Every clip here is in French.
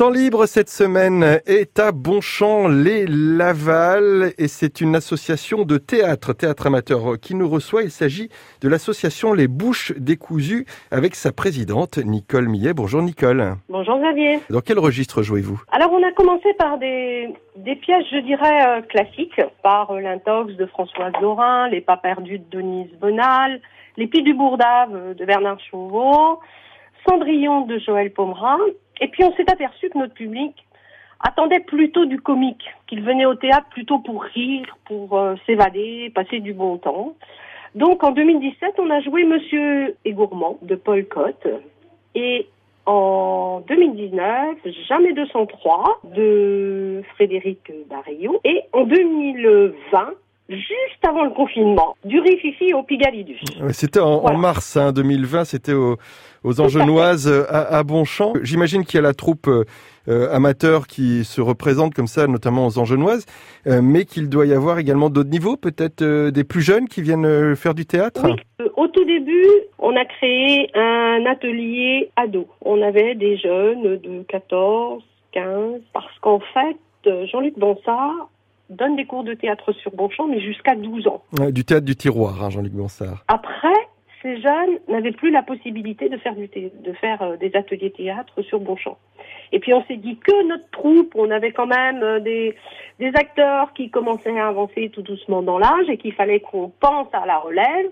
Temps libre cette semaine est à Bonchamp les Laval et c'est une association de théâtre, théâtre amateur qui nous reçoit. Il s'agit de l'association Les Bouches décousues avec sa présidente Nicole Millet. Bonjour Nicole. Bonjour Xavier. Dans quel registre jouez-vous? Alors on a commencé par des, des pièces, je dirais, euh, classiques, par euh, l'intox de Françoise Dorin, Les pas perdus de Denise Bonal, Les pieds du Bourdave euh, de Bernard Chauveau, Cendrillon de Joël Pomerin. Et puis on s'est aperçu que notre public attendait plutôt du comique, qu'il venait au théâtre plutôt pour rire, pour euh, s'évader, passer du bon temps. Donc en 2017, on a joué Monsieur et Gourmand de Paul Cotte et en 2019, Jamais 203 de Frédéric Barillot et en 2020, juste avant le confinement, du Rififi au Pigalidus. C'était en, en, mars hein, 2020, c'était au, aux Angenoises à, à, Bonchamp. J'imagine qu'il y a la troupe euh, amateur qui se représente comme ça, notamment aux Angenoises, euh, mais qu'il doit y avoir également d'autres niveaux, peut-être euh, des plus jeunes qui viennent euh, faire du théâtre oui. Au tout début, on a créé un atelier ado. On avait des jeunes de 14, 15, parce qu'en fait, Jean-Luc Bonsard donne des cours de théâtre sur Bonchamp, mais jusqu'à 12 ans. Ouais, du théâtre du tiroir, hein, Jean-Luc Bonsard. Après, ces jeunes n'avaient plus la possibilité de faire, du de faire euh, des ateliers théâtre sur Bonchamp. Et puis on s'est dit que notre troupe, on avait quand même euh, des, des acteurs qui commençaient à avancer tout doucement dans l'âge et qu'il fallait qu'on pense à la relève.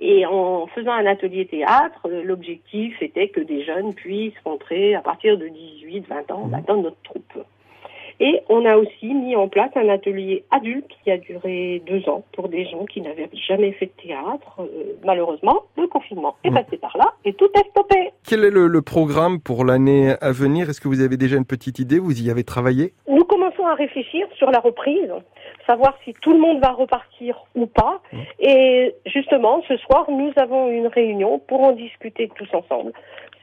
Et en faisant un atelier théâtre, euh, l'objectif était que des jeunes puissent rentrer à partir de 18, 20 ans mmh. dans notre troupe. Et on a aussi mis en place un atelier adulte qui a duré deux ans pour des gens qui n'avaient jamais fait de théâtre. Euh, malheureusement, le confinement est passé par là et tout est stoppé. Quel est le, le programme pour l'année à venir? Est-ce que vous avez déjà une petite idée? Vous y avez travaillé? À réfléchir sur la reprise, savoir si tout le monde va repartir ou pas. Mmh. Et justement, ce soir, nous avons une réunion pour en discuter tous ensemble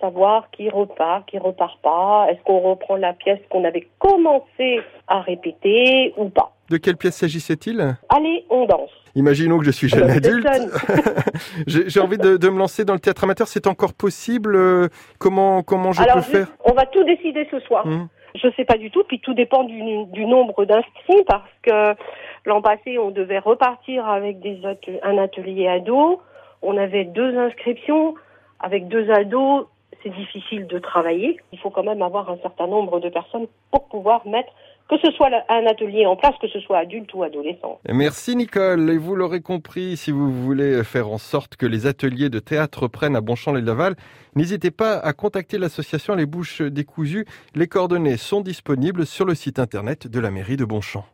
savoir qui repart, qui repart pas. Est-ce qu'on reprend la pièce qu'on avait commencé à répéter ou pas De quelle pièce s'agissait-il? Allez, on danse. Imaginons que je suis jeune adulte. J'ai envie de, de, me lancer dans le théâtre amateur. C'est encore possible? Comment comment je Alors, peux faire? On va tout décider ce soir. Mmh. Je sais pas du tout, puis tout dépend du, nombre d'inscrits parce que l'an passé on devait repartir avec un atelier ado. On avait deux inscriptions avec deux ados c'est difficile de travailler. Il faut quand même avoir un certain nombre de personnes pour pouvoir mettre que ce soit un atelier en place, que ce soit adulte ou adolescent. Merci Nicole. Et vous l'aurez compris, si vous voulez faire en sorte que les ateliers de théâtre prennent à Bonchamp-les-Laval, n'hésitez pas à contacter l'association Les Bouches Décousues. Les coordonnées sont disponibles sur le site internet de la mairie de Bonchamp.